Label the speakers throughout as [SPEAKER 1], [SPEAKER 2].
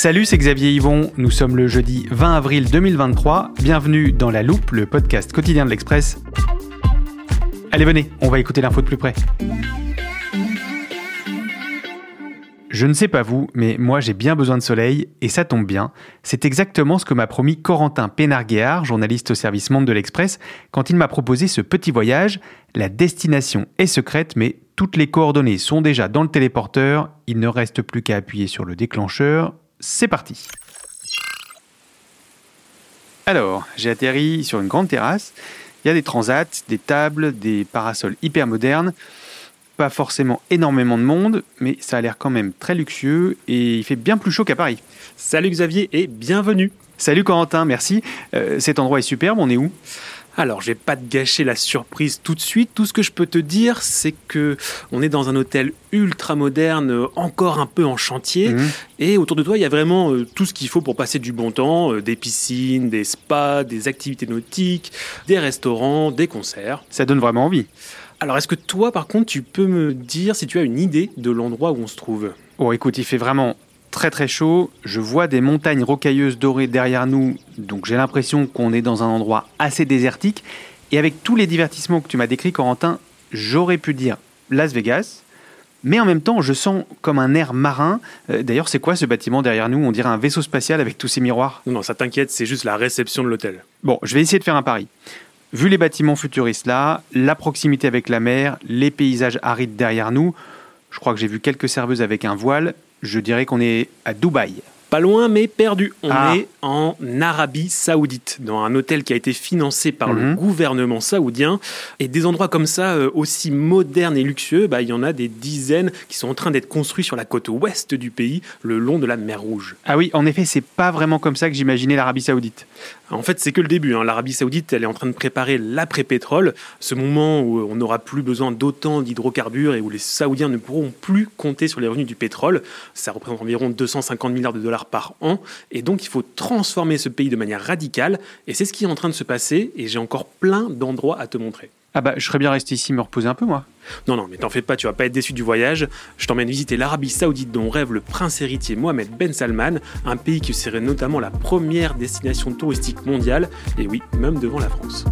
[SPEAKER 1] Salut, c'est Xavier Yvon. Nous sommes le jeudi 20 avril 2023. Bienvenue dans La Loupe, le podcast quotidien de l'Express. Allez, venez, on va écouter l'info de plus près. Je ne sais pas vous, mais moi j'ai bien besoin de soleil, et ça tombe bien. C'est exactement ce que m'a promis Corentin Pénarguéard, journaliste au service Monde de l'Express, quand il m'a proposé ce petit voyage. La destination est secrète, mais toutes les coordonnées sont déjà dans le téléporteur. Il ne reste plus qu'à appuyer sur le déclencheur. C'est parti. Alors, j'ai atterri sur une grande terrasse. Il y a des transats, des tables, des parasols hyper modernes. Pas forcément énormément de monde, mais ça a l'air quand même très luxueux et il fait bien plus chaud qu'à Paris.
[SPEAKER 2] Salut Xavier et bienvenue.
[SPEAKER 1] Salut Corentin, merci. Euh, cet endroit est superbe, on est où?
[SPEAKER 2] Alors, je vais pas te gâcher la surprise tout de suite. Tout ce que je peux te dire, c'est que on est dans un hôtel ultra moderne, encore un peu en chantier.
[SPEAKER 1] Mhm.
[SPEAKER 2] Et autour de toi, il y a vraiment euh, tout ce qu'il faut pour passer du bon temps euh, des piscines, des spas, des activités nautiques, des restaurants, des concerts.
[SPEAKER 1] Ça donne vraiment envie.
[SPEAKER 2] Alors, est-ce que toi, par contre, tu peux me dire si tu as une idée de l'endroit où on se trouve?
[SPEAKER 1] Oh, écoute, il fait vraiment très très chaud. Je vois des montagnes rocailleuses dorées derrière nous, donc j'ai l'impression qu'on est dans un endroit assez désertique. Et avec tous les divertissements que tu m'as décrits, Corentin, j'aurais pu dire Las Vegas. Mais en même temps, je sens comme un air marin. Euh, D'ailleurs, c'est quoi ce bâtiment derrière nous? On dirait un vaisseau spatial avec tous ces miroirs.
[SPEAKER 2] Non, non, ça t'inquiète, c'est juste la réception de l'hôtel.
[SPEAKER 1] Bon, je vais essayer de faire un pari. Vu les bâtiments futuristes là, la proximité avec la mer, les paysages arides derrière nous, je crois que j'ai vu quelques serveuses avec un voile, je dirais qu'on est à Dubaï.
[SPEAKER 2] Pas loin, mais perdu. On
[SPEAKER 1] Ah.
[SPEAKER 2] est en Arabie Saoudite, dans un hôtel qui a été financé par le
[SPEAKER 1] Mhm.
[SPEAKER 2] gouvernement saoudien. Et des endroits comme ça, euh, aussi modernes et luxueux, bah, il y en a des dizaines qui sont en train d'être construits sur la côte ouest du pays, le long de la mer Rouge.
[SPEAKER 1] Ah oui, en effet, c'est pas vraiment comme ça que j'imaginais l'Arabie Saoudite.
[SPEAKER 2] En fait, c'est que le début. hein. L'Arabie Saoudite, elle est en train de préparer l'après-pétrole, ce moment où on n'aura plus besoin d'autant d'hydrocarbures et où les Saoudiens ne pourront plus compter sur les revenus du pétrole. Ça représente environ 250 milliards de dollars par an. Et donc, il faut transformer ce pays de manière radicale. Et c'est ce qui est en train de se passer. Et j'ai encore plein d'endroits à te montrer.
[SPEAKER 1] Ah bah, je serais bien resté ici me reposer un peu, moi.
[SPEAKER 2] Non, non, mais t'en fais pas, tu vas pas être déçu du voyage. Je t'emmène visiter l'Arabie Saoudite dont rêve le prince héritier Mohamed Ben Salman, un pays qui serait notamment la première destination touristique mondiale, et oui, même devant la France.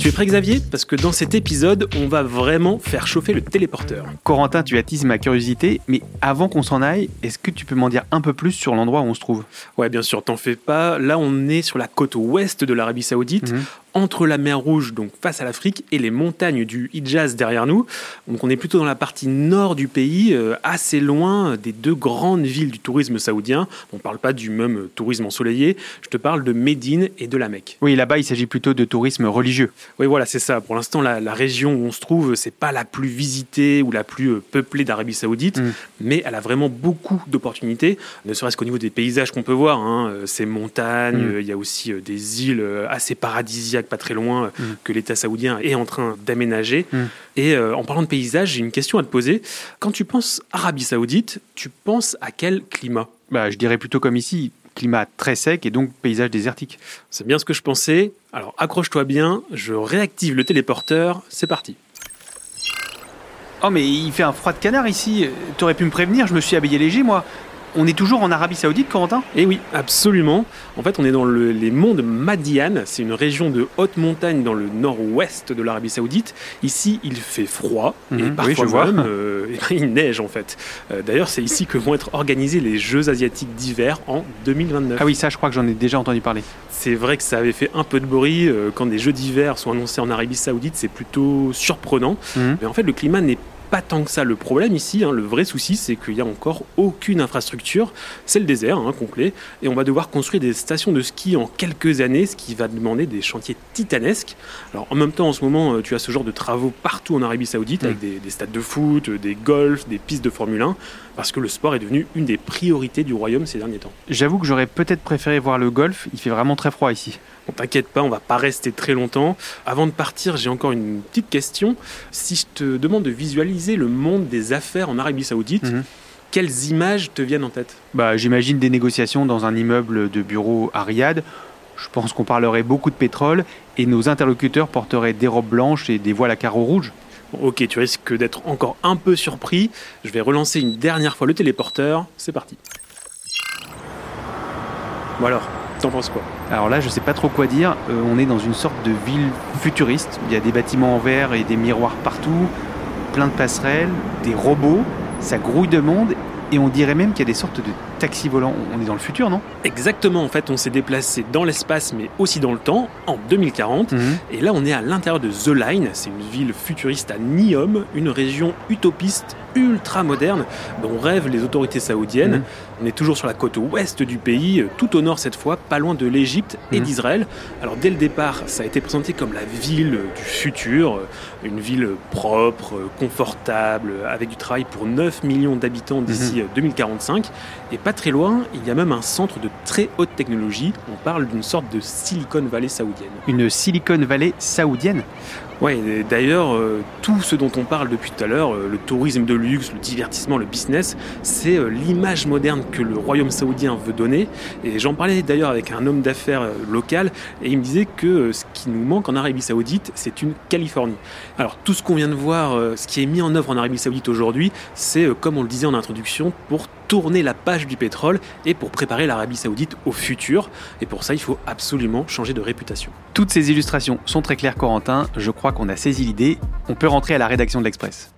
[SPEAKER 2] Tu es prêt Xavier? Parce que dans cet épisode, on va vraiment faire chauffer le téléporteur.
[SPEAKER 1] Corentin, tu attises ma curiosité, mais avant qu'on s'en aille, est-ce que tu peux m'en dire un peu plus sur l'endroit où on se trouve?
[SPEAKER 2] Ouais, bien sûr, t'en fais pas. Là, on est sur la côte ouest de l'Arabie Saoudite,
[SPEAKER 1] Mhm.
[SPEAKER 2] Entre la mer Rouge, donc face à l'Afrique, et les montagnes du Hijaz derrière nous. Donc, on est plutôt dans la partie nord du pays, euh, assez loin des deux grandes villes du tourisme saoudien. On parle pas du même euh, tourisme ensoleillé. Je te parle de Médine et de la Mecque.
[SPEAKER 1] Oui, là-bas, il s'agit plutôt de tourisme religieux.
[SPEAKER 2] Oui, voilà, c'est ça. Pour l'instant, la, la région où on se trouve, c'est pas la plus visitée ou la plus euh, peuplée d'Arabie Saoudite,
[SPEAKER 1] Mm.
[SPEAKER 2] mais elle a vraiment beaucoup d'opportunités, ne serait-ce qu'au niveau des paysages qu'on peut voir. hein. Euh, Ces montagnes,
[SPEAKER 1] Mm.
[SPEAKER 2] euh, il y a aussi euh, des îles euh, assez paradisiaques, pas très loin, euh,
[SPEAKER 1] Mm.
[SPEAKER 2] que l'État saoudien est en train d'aménager.
[SPEAKER 1] Mm.
[SPEAKER 2] Et euh, en parlant de paysages, j'ai une question à te poser. Quand tu penses Arabie Saoudite, tu penses à quel climat?
[SPEAKER 1] Bah, je dirais plutôt comme ici, climat très sec et donc paysage désertique.
[SPEAKER 2] C'est bien ce que je pensais. Alors accroche-toi bien, je réactive le téléporteur, c'est parti.
[SPEAKER 1] Oh, mais il fait un froid de canard ici. T'aurais pu me prévenir, je me suis habillé léger, moi. On est toujours en Arabie Saoudite, Corentin?
[SPEAKER 2] Et oui, absolument. En fait, on est dans le- les monts de Madian. C'est une région de haute montagne dans le nord-ouest de l'Arabie Saoudite. Ici, il fait froid et
[SPEAKER 1] Mhm, oui,
[SPEAKER 2] parfois même, euh, eh il neige en fait. Euh, D'ailleurs, c'est ici que vont être organisés les Jeux asiatiques d'hiver en 2029.
[SPEAKER 1] Ah oui, ça, je crois que j'en ai déjà entendu parler.
[SPEAKER 2] C'est vrai que ça avait fait un peu de bruit euh, quand des Jeux d'hiver sont annoncés en Arabie Saoudite. C'est plutôt surprenant.
[SPEAKER 1] Mhm.
[SPEAKER 2] Mais en fait, le climat n'est pas tant que ça le problème ici. Hein. Le vrai souci, c'est qu'il n'y a encore aucune infrastructure. C'est le désert hein, complet. Et on va devoir construire des stations de ski en quelques années, ce qui va demander des chantiers titanesques. Alors en même temps, en ce moment, euh, tu as ce genre de travaux partout en Arabie Saoudite, avec mm. des, stades de foot, des golfs, des pistes de Formule 1, parce que le sport est devenu une des priorités du royaume ces derniers temps.
[SPEAKER 1] J'avoue que j'aurais peut-être préféré voir le golf. Il fait vraiment très froid ici.
[SPEAKER 2] T'inquiète pas, on va pas rester très longtemps. Avant de partir, j'ai encore une petite question. Si je te demande de visualiser le monde des affaires en Arabie Saoudite, mhm. quelles images te viennent en tête?
[SPEAKER 1] Bah, J'imagine des négociations dans un immeuble de bureau à Riyad. Je pense qu'on parlerait beaucoup de pétrole et nos interlocuteurs porteraient des robes blanches et des voiles à carreaux rouges.
[SPEAKER 2] ok, tu risques d'être encore un peu surpris. Je vais relancer une dernière fois le téléporteur. C'est parti. Bon alors, T'en penses quoi?
[SPEAKER 1] Alors là, je sais pas trop quoi dire. Euh, on est dans une sorte de ville futuriste. Il y a des bâtiments en verre et des miroirs partout, plein de passerelles, des robots. Ça grouille de monde et on dirait même qu'il y a des sortes de taxis volants. On est dans le futur, non?
[SPEAKER 2] Exactement, en fait, on s'est déplacé dans l'espace, mais aussi dans le temps, en 2040. Mhm. Et là, on est à l'intérieur de The Line. C'est une ville futuriste à Niom, une région utopiste ultra moderne dont rêvent les autorités saoudiennes. Mhm. On est toujours sur la côte ouest du pays, tout au nord cette fois, pas loin de l'Égypte et mhm. d'Israël. Alors dès le départ, ça a été présenté comme la ville du futur, une ville propre, confortable, avec du travail pour 9 millions d'habitants d'ici 2045. Mhm. Et pas très loin, il y a même un centre de très haute technologie. On parle d'une sorte de Silicon Valley saoudienne.
[SPEAKER 1] Une Silicon Valley saoudienne?
[SPEAKER 2] Oui, d'ailleurs, euh, tout ce dont on parle depuis tout à l'heure, euh, le tourisme de luxe, le divertissement, le business, c'est euh, l'image moderne que le royaume saoudien veut donner. Et j'en parlais d'ailleurs avec un homme d'affaires local, et il me disait que ce qui nous manque en Arabie saoudite, c'est une Californie. Alors tout ce qu'on vient de voir, ce qui est mis en œuvre en Arabie saoudite aujourd'hui, c'est, comme on le disait en introduction, pour tourner la page du pétrole et pour préparer l'Arabie saoudite au futur. Et pour ça, il faut absolument changer de réputation.
[SPEAKER 1] Toutes ces illustrations sont très claires, Corentin. Je crois qu'on a saisi l'idée. On peut rentrer à la rédaction de l'Express.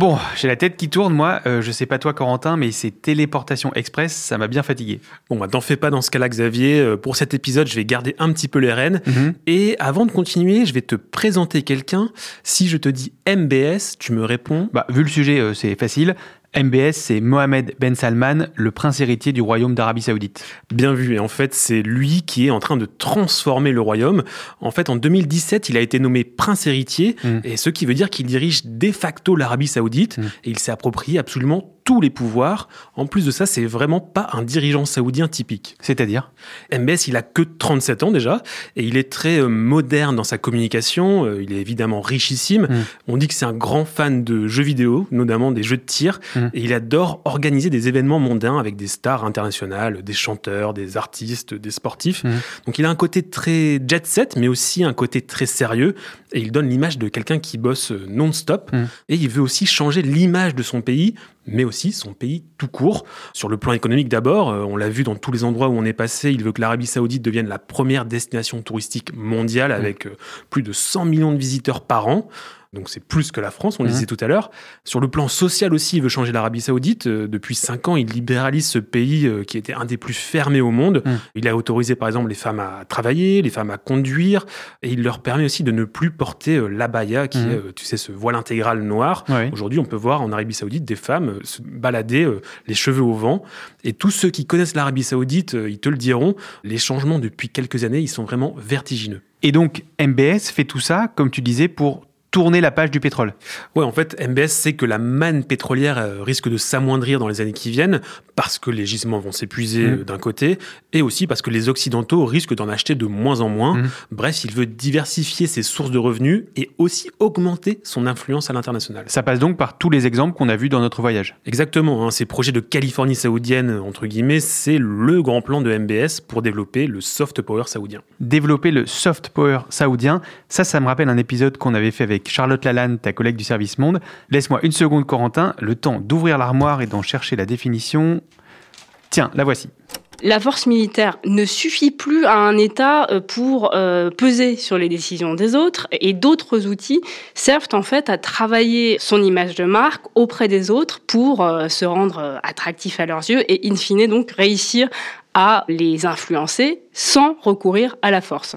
[SPEAKER 1] Bon, j'ai la tête qui tourne, moi. Euh, je sais pas toi, Corentin, mais ces téléportations express, ça m'a bien fatigué.
[SPEAKER 2] Bon, bah, t'en fais pas dans ce cas-là, Xavier. Euh, pour cet épisode, je vais garder un petit peu les rênes. Mhm. Et avant de continuer, je vais te présenter quelqu'un. Si je te dis MBS, tu me réponds.
[SPEAKER 1] Bah, vu le sujet, euh, c'est facile. MBS, c'est Mohamed Ben Salman, le prince héritier du royaume d'Arabie Saoudite.
[SPEAKER 2] Bien vu, et en fait, c'est lui qui est en train de transformer le royaume. En fait, en 2017, il a été nommé prince héritier, mm. et ce qui veut dire qu'il dirige de facto l'Arabie Saoudite, mm. et il s'est approprié absolument tous les pouvoirs. En plus de ça, c'est vraiment pas un dirigeant saoudien typique.
[SPEAKER 1] C'est-à-dire?
[SPEAKER 2] MBS, il a que 37 ans déjà, et il est très euh, moderne dans sa communication. Euh, il est évidemment richissime. Mm. On dit que c'est un grand fan de jeux vidéo, notamment des jeux de tir, mm. et il adore organiser des événements mondains avec des stars internationales, des chanteurs, des artistes, des sportifs. Mm. Donc il a un côté très jet set, mais aussi un côté très sérieux, et il donne l'image de quelqu'un qui bosse euh, non-stop. Et il veut aussi changer l'image de son pays mais aussi son pays tout court. Sur le plan économique d'abord, euh, on l'a vu dans tous les endroits où on est passé, il veut que l'Arabie saoudite devienne la première destination touristique mondiale avec euh, plus de 100 millions de visiteurs par an donc c'est plus que la France, on le mhm. disait tout à l'heure. Sur le plan social aussi, il veut changer l'Arabie Saoudite. Euh, depuis cinq ans, il libéralise ce pays euh, qui était un des plus fermés au monde. Mhm. Il a autorisé par exemple les femmes à travailler, les femmes à conduire, et il leur permet aussi de ne plus porter euh, l'abaya, qui mhm. est, tu sais, ce voile intégral noir. Aujourd'hui, on peut voir en Arabie Saoudite des femmes se balader les cheveux au vent. Et tous ceux qui connaissent l'Arabie Saoudite, ils te le diront, les changements depuis quelques années, ils sont vraiment vertigineux.
[SPEAKER 1] Et donc, MBS fait tout ça, comme tu disais, pour tourner la page du pétrole.
[SPEAKER 2] Ouais, en fait, MBS sait que la manne pétrolière euh, risque de s'amoindrir dans les années qui viennent parce que les gisements vont s'épuiser mm. euh, d'un côté et aussi parce que les Occidentaux risquent d'en acheter de moins en moins. Mm. Bref, il veut diversifier ses sources de revenus et aussi augmenter son influence à l'international.
[SPEAKER 1] Ça passe donc par tous les exemples qu'on a vus dans notre voyage.
[SPEAKER 2] Exactement. Hein, ces projets de Californie saoudienne, entre guillemets, c'est le grand plan de MBS pour développer le soft power saoudien.
[SPEAKER 1] Développer le soft power saoudien, ça, ça me rappelle un épisode qu'on avait fait avec Charlotte Lalanne, ta collègue du service Monde. Laisse-moi une seconde, Corentin, le temps d'ouvrir l'armoire et d'en chercher la définition. Tiens, la voici
[SPEAKER 3] la force militaire ne suffit plus à un État euh, pour euh, peser sur les décisions des autres et d'autres outils servent en fait à travailler son image de marque auprès des autres pour euh, se rendre attractif à leurs yeux et in fine donc réussir à les influencer sans recourir à la force.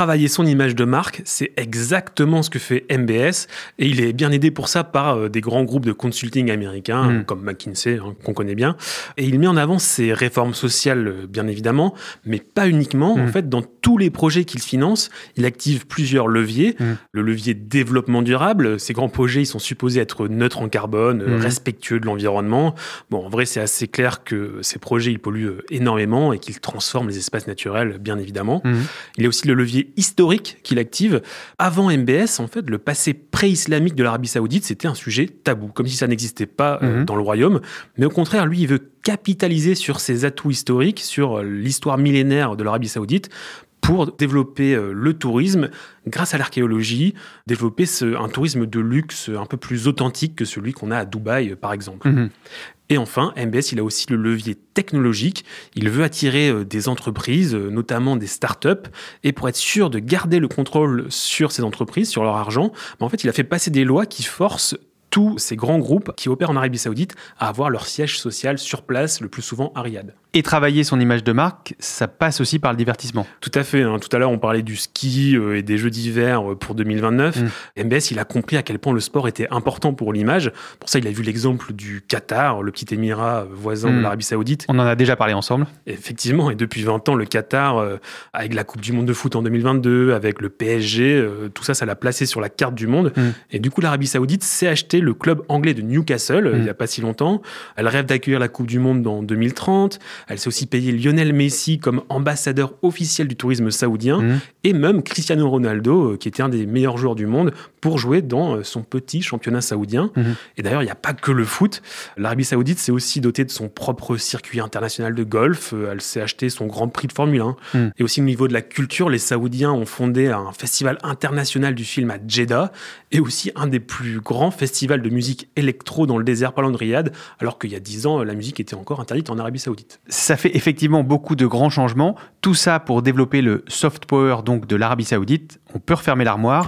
[SPEAKER 2] Travailler son image de marque, c'est exactement ce que fait MBS et il est bien aidé pour ça par euh, des grands groupes de consulting américains
[SPEAKER 1] Mm.
[SPEAKER 2] comme McKinsey hein, qu'on connaît bien et il met en avant ses réformes sociales euh, bien évidemment, mais pas uniquement. En fait, dans tous les projets qu'il finance, il active plusieurs leviers.
[SPEAKER 1] Mm.
[SPEAKER 2] Le levier développement durable, ces grands projets, ils sont supposés être neutres en carbone, respectueux de l'environnement. Bon, en vrai, c'est assez clair que ces projets, ils polluent euh, énormément et qu'ils transforment les espaces naturels, bien évidemment. Il y a aussi le levier historique qu'il active. Avant MBS, en fait, le passé pré-islamique de l'Arabie Saoudite, c'était un sujet tabou, comme si ça n'existait pas euh,
[SPEAKER 1] Mhm.
[SPEAKER 2] dans le royaume. Mais au contraire, lui, il veut capitaliser sur ses atouts historiques, sur euh, l'histoire millénaire de l'Arabie Saoudite pour développer euh, le tourisme grâce à l'archéologie, développer ce- un tourisme de luxe un peu plus authentique que celui qu'on a à Dubaï, euh, par exemple.
[SPEAKER 1] Mhm.
[SPEAKER 2] Et enfin, MBS, il a aussi le levier technologique. Il veut attirer euh, des entreprises, notamment des startups. Et pour être sûr de garder le contrôle sur ces entreprises, sur leur argent, bah, en fait, il a fait passer des lois qui forcent tous ces grands groupes qui opèrent en Arabie Saoudite à avoir leur siège social sur place, le plus souvent à Riyad.
[SPEAKER 1] Et travailler son image de marque, ça passe aussi par le divertissement.
[SPEAKER 2] Tout à fait. hein. Tout à l'heure, on parlait du ski euh, et des Jeux d'hiver euh, pour 2029.
[SPEAKER 1] Mm.
[SPEAKER 2] MBS, il a compris à quel point le sport était important pour l'image. Pour ça, il a vu l'exemple du Qatar, le petit émirat euh, voisin de
[SPEAKER 1] Mm.
[SPEAKER 2] l'Arabie Saoudite.
[SPEAKER 1] On en a déjà parlé ensemble.
[SPEAKER 2] Effectivement, et depuis 20 ans, le Qatar, avec la Coupe du Monde de foot en 2022, avec le PSG, tout ça, ça l'a placé sur la carte du monde.
[SPEAKER 1] Mm.
[SPEAKER 2] Et du coup, l'Arabie Saoudite s'est acheté le club anglais de Newcastle euh,
[SPEAKER 1] Mm.
[SPEAKER 2] il n'y a pas si longtemps. Elle rêve d'accueillir la Coupe du Monde en 2030. Elle s'est aussi payé Lionel Messi comme ambassadeur officiel du tourisme saoudien
[SPEAKER 1] Mhm.
[SPEAKER 2] et même Cristiano Ronaldo, euh, qui était un des meilleurs joueurs du monde, pour jouer dans euh, son petit championnat saoudien.
[SPEAKER 1] Mhm.
[SPEAKER 2] Et d'ailleurs, il n'y a pas que le foot. L'Arabie Saoudite s'est aussi dotée de son propre circuit international de golf. Elle s'est acheté son Grand Prix de Formule 1.
[SPEAKER 1] Mhm.
[SPEAKER 2] Et aussi au niveau de la culture, les Saoudiens ont fondé un festival international du film à Jeddah et aussi un des plus grands festivals de musique électro dans le désert parlant de Riyad, alors qu'il y a 10 ans, la musique était encore interdite en Arabie Saoudite.
[SPEAKER 1] Ça fait effectivement beaucoup de grands changements. Tout ça pour développer le soft power donc de l'Arabie Saoudite. On peut refermer l'armoire.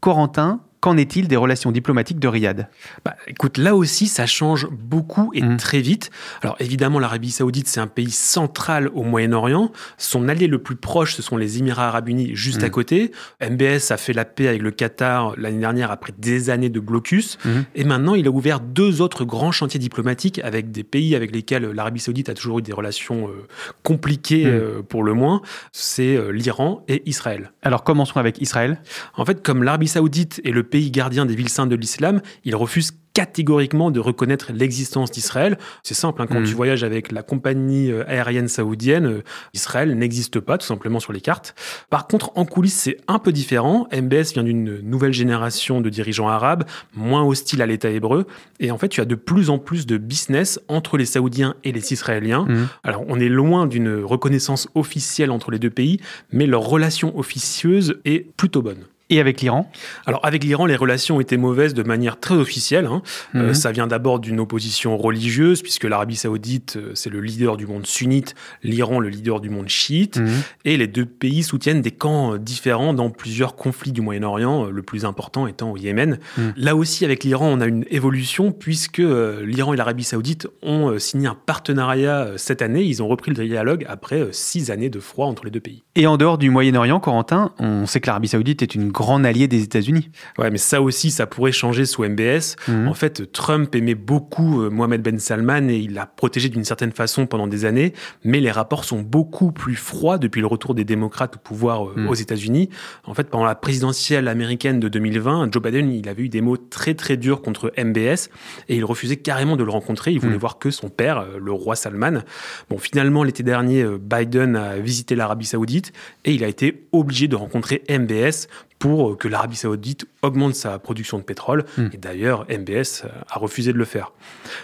[SPEAKER 1] Corentin, qu'en est-il des relations diplomatiques de Riyad?
[SPEAKER 2] Bah, écoute, là aussi, ça change beaucoup et
[SPEAKER 1] Mhm.
[SPEAKER 2] très vite. Alors évidemment, l'Arabie Saoudite, c'est un pays central au Moyen-Orient. Son allié le plus proche, ce sont les Émirats Arabes Unis, juste à côté. MBS a fait la paix avec le Qatar l'année dernière après des années de blocus.
[SPEAKER 1] Mhm.
[SPEAKER 2] Et maintenant, il a ouvert deux autres grands chantiers diplomatiques avec des pays avec lesquels l'Arabie Saoudite a toujours eu des relations euh, compliquées euh, pour le moins. C'est euh, l'Iran et Israël.
[SPEAKER 1] Alors commençons avec Israël.
[SPEAKER 2] En fait, comme l'Arabie Saoudite est le pays gardien des villes saintes de l'islam, il refuse catégoriquement de reconnaître l'existence d'Israël. C'est simple, hein, quand
[SPEAKER 1] Mhm.
[SPEAKER 2] tu voyages avec la compagnie euh, aérienne saoudienne, euh, Israël n'existe pas tout simplement sur les cartes. Par contre, en coulisses, c'est un peu différent. MBS vient d'une nouvelle génération de dirigeants arabes, moins hostiles à l'État hébreu. Et en fait, tu as de plus en plus de business entre les Saoudiens et les Israéliens.
[SPEAKER 1] Mhm.
[SPEAKER 2] Alors, on est loin d'une reconnaissance officielle entre les deux pays, mais leur relation officieuse est plutôt bonne.
[SPEAKER 1] Et avec l'Iran?
[SPEAKER 2] Alors avec l'Iran, les relations étaient mauvaises de manière très officielle. hein. Euh,
[SPEAKER 1] Mhm.
[SPEAKER 2] ça vient d'abord d'une opposition religieuse, puisque l'Arabie saoudite, euh, c'est le leader du monde sunnite, l'Iran le leader du monde chiite,
[SPEAKER 1] Mhm.
[SPEAKER 2] et les deux pays soutiennent des camps euh, différents dans plusieurs conflits du Moyen-Orient, le plus important étant au Yémen.
[SPEAKER 1] Mhm.
[SPEAKER 2] Là aussi, avec l'Iran, on a une évolution, puisque l'Iran et l'Arabie saoudite ont signé un partenariat cette année. Ils ont repris le dialogue après six années de froid entre les deux pays.
[SPEAKER 1] Et en dehors du Moyen-Orient, Corentin, on sait que l'Arabie Saoudite est une grande alliée des États-Unis.
[SPEAKER 2] Ouais, mais ça aussi, ça pourrait changer sous MBS.
[SPEAKER 1] Mhm.
[SPEAKER 2] En fait, Trump aimait beaucoup euh, Mohamed Ben Salman et il l'a protégé d'une certaine façon pendant des années, mais les rapports sont beaucoup plus froids depuis le retour des démocrates au pouvoir euh,
[SPEAKER 1] Mm.
[SPEAKER 2] aux États-Unis. En fait, pendant la présidentielle américaine de 2020, Joe Biden, il avait eu des mots très très durs contre MBS et il refusait carrément de le rencontrer. Il voulait
[SPEAKER 1] Mm.
[SPEAKER 2] voir que son père, euh, le roi Salman. Bon, finalement, l'été dernier, Biden a visité l'Arabie Saoudite et il a été obligé de rencontrer MBS pour que l'Arabie Saoudite augmente sa production de pétrole.
[SPEAKER 1] Mm.
[SPEAKER 2] Et d'ailleurs, MBS a refusé de le faire.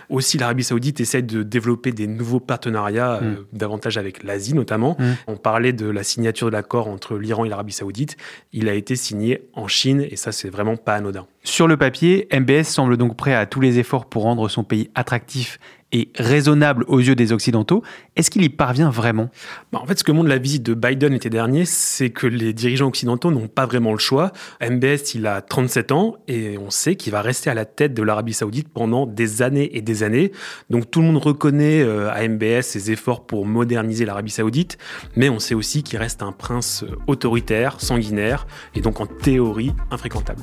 [SPEAKER 2] Aussi, l'Arabie Saoudite essaie de développer des nouveaux partenariats, euh, davantage avec l'Asie notamment.
[SPEAKER 1] Mm.
[SPEAKER 2] On parlait de la signature de l'accord entre l'Iran et l'Arabie Saoudite. Il a été signé en Chine et ça, c'est vraiment pas anodin.
[SPEAKER 1] Sur le papier, MBS semble donc prêt à tous les efforts pour rendre son pays attractif raisonnable aux yeux des Occidentaux. Est-ce qu'il y parvient vraiment?
[SPEAKER 2] Bah, En fait, ce que montre la visite de Biden l'été dernier, c'est que les dirigeants occidentaux n'ont pas vraiment le choix. MBS, il a 37 ans et on sait qu'il va rester à la tête de l'Arabie saoudite pendant des années et des années. Donc tout le monde reconnaît euh, à MBS ses efforts pour moderniser l'Arabie saoudite, mais on sait aussi qu'il reste un prince autoritaire, sanguinaire et donc en théorie infréquentable.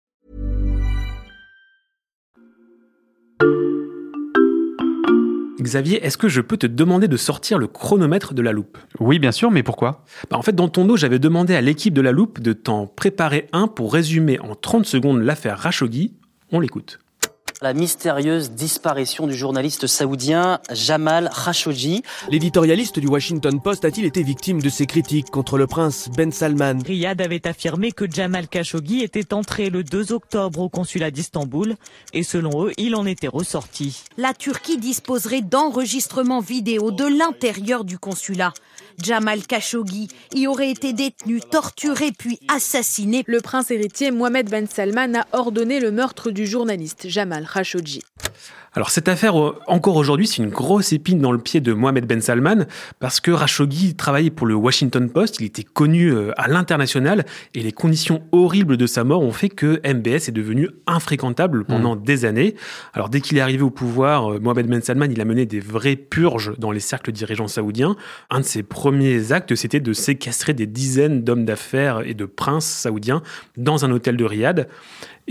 [SPEAKER 2] Xavier, est-ce que je peux te demander de sortir le chronomètre de la loupe?
[SPEAKER 1] Oui, bien sûr, mais pourquoi?
[SPEAKER 2] Bah, En fait, dans ton dos, j'avais demandé à l'équipe de la loupe de t'en préparer un pour résumer en 30 secondes l'affaire Rashoggi. On l'écoute
[SPEAKER 4] la mystérieuse disparition du journaliste saoudien Jamal Khashoggi.
[SPEAKER 5] L'éditorialiste du Washington Post a-t-il été victime de ces critiques contre le prince Ben Salman?
[SPEAKER 6] Riyad avait affirmé que Jamal Khashoggi était entré le 2 octobre au consulat d'Istanbul et selon eux, il en était ressorti.
[SPEAKER 7] La Turquie disposerait d'enregistrements vidéo de l'intérieur du consulat. Jamal Khashoggi y aurait été détenu, torturé puis assassiné.
[SPEAKER 8] Le prince héritier Mohamed Ben Salman a ordonné le meurtre du journaliste Jamal Khashoggi.
[SPEAKER 2] Alors cette affaire, euh, encore aujourd'hui, c'est une grosse épine dans le pied de Mohamed Ben Salman, parce que Khashoggi travaillait pour le Washington Post, il était connu euh, à l'international, et les conditions horribles de sa mort ont fait que MBS est devenu infréquentable pendant mmh. des années. Alors dès qu'il est arrivé au pouvoir, euh, Mohamed Ben Salman, il a mené des vraies purges dans les cercles dirigeants saoudiens. Un de ses premiers actes, c'était de séquestrer des dizaines d'hommes d'affaires et de princes saoudiens dans un hôtel de Riyad.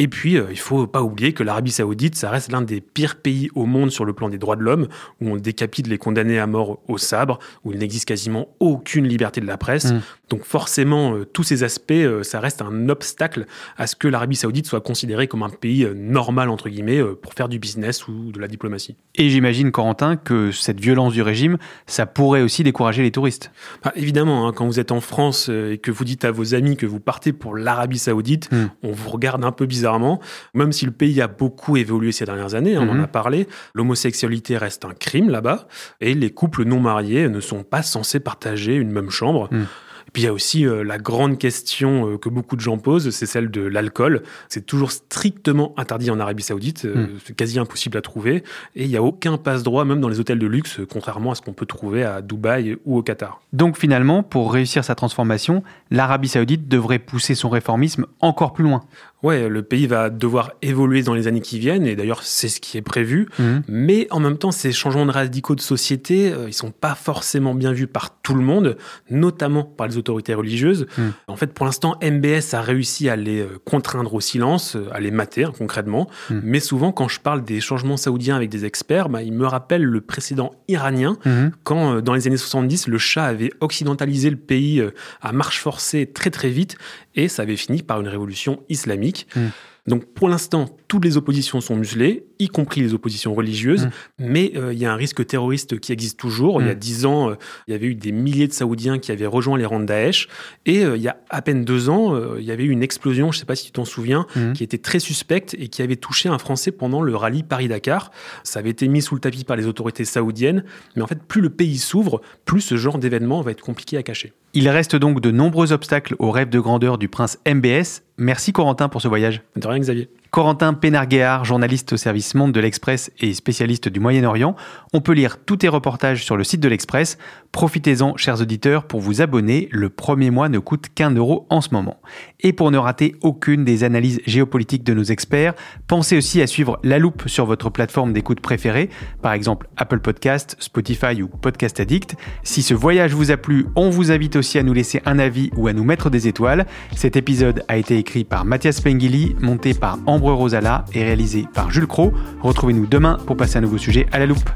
[SPEAKER 2] Et puis, euh, il faut pas oublier que l'Arabie saoudite, ça reste l'un des pires pays au monde sur le plan des droits de l'homme, où on décapite les condamnés à mort au sabre, où il n'existe quasiment aucune liberté de la presse. Mm. Donc forcément, euh, tous ces aspects, euh, ça reste un obstacle à ce que l'Arabie saoudite soit considérée comme un pays normal, entre guillemets, pour faire du business ou de la diplomatie.
[SPEAKER 1] Et j'imagine, Corentin, que cette violence du régime, ça pourrait aussi décourager les touristes.
[SPEAKER 2] Bah, évidemment, hein, quand vous êtes en France et que vous dites à vos amis que vous partez pour l'Arabie saoudite, mm. on vous regarde un peu bizarrement même si le pays a beaucoup évolué ces dernières années, hein, on en mhm. a parlé, l'homosexualité reste un crime là-bas, et les couples non mariés ne sont pas censés partager une même chambre. Mhm. Puis il y a aussi euh, la grande question euh, que beaucoup de gens posent, c'est celle de l'alcool. C'est toujours strictement interdit en Arabie Saoudite, euh, hmm. c'est quasi impossible à trouver, et il n'y a aucun passe-droit, même dans les hôtels de luxe, contrairement à ce qu'on peut trouver à Dubaï ou au Qatar.
[SPEAKER 1] Donc finalement, pour réussir sa transformation, l'Arabie Saoudite devrait pousser son réformisme encore plus loin.
[SPEAKER 2] Ouais, le pays va devoir évoluer dans les années qui viennent, et d'ailleurs c'est ce qui est prévu. Hmm. Mais en même temps, ces changements de radicaux de société, ils sont pas forcément bien vus par tout le monde, notamment par les autorités religieuses. Hmm. En fait, pour l'instant, MBS a réussi à les euh, contraindre au silence, euh, à les mater hein, concrètement. Hmm. Mais souvent, quand je parle des changements saoudiens avec des experts, bah, ils me rappellent le précédent iranien, hmm. quand euh, dans les années 70, le Shah avait occidentalisé le pays à marche forcée très très vite, et ça avait fini par une révolution islamique. Donc pour l'instant, toutes les oppositions sont muselées, y compris les oppositions religieuses, mm. mais euh, il y a un risque terroriste qui existe toujours. Il y a mm. dix ans, euh, il y avait eu des milliers de Saoudiens qui avaient rejoint les rangs de Daesh, et euh, il y a à peine deux ans, il y avait eu une explosion, je ne sais pas si tu t'en souviens, mm. qui était très suspecte et qui avait touché un Français pendant le rallye Paris-Dakar. Ça avait été mis sous le tapis par les autorités saoudiennes, mais en fait, plus le pays s'ouvre, plus ce genre d'événement va être compliqué à cacher.
[SPEAKER 1] Il reste donc de nombreux obstacles au rêve de grandeur du prince MBS. Merci Corentin pour ce voyage.
[SPEAKER 2] De rien Xavier.
[SPEAKER 1] Corentin Pénarguéard, journaliste au service Monde de l'Express et spécialiste du Moyen-Orient. On peut lire tous tes reportages sur le site de l'Express. Profitez-en, chers auditeurs, pour vous abonner. Le premier mois ne coûte qu'un euro en ce moment. Et pour ne rater aucune des analyses géopolitiques de nos experts, pensez aussi à suivre La Loupe sur votre plateforme d'écoute préférée, par exemple Apple Podcast, Spotify ou Podcast Addict. Si ce voyage vous a plu, on vous invite aussi à nous laisser un avis ou à nous mettre des étoiles. Cet épisode a été écrit par Mathias Pengili, monté par Ambre Rosala et réalisé par Jules Cro. Retrouvez-nous demain pour passer un nouveau sujet à la loupe.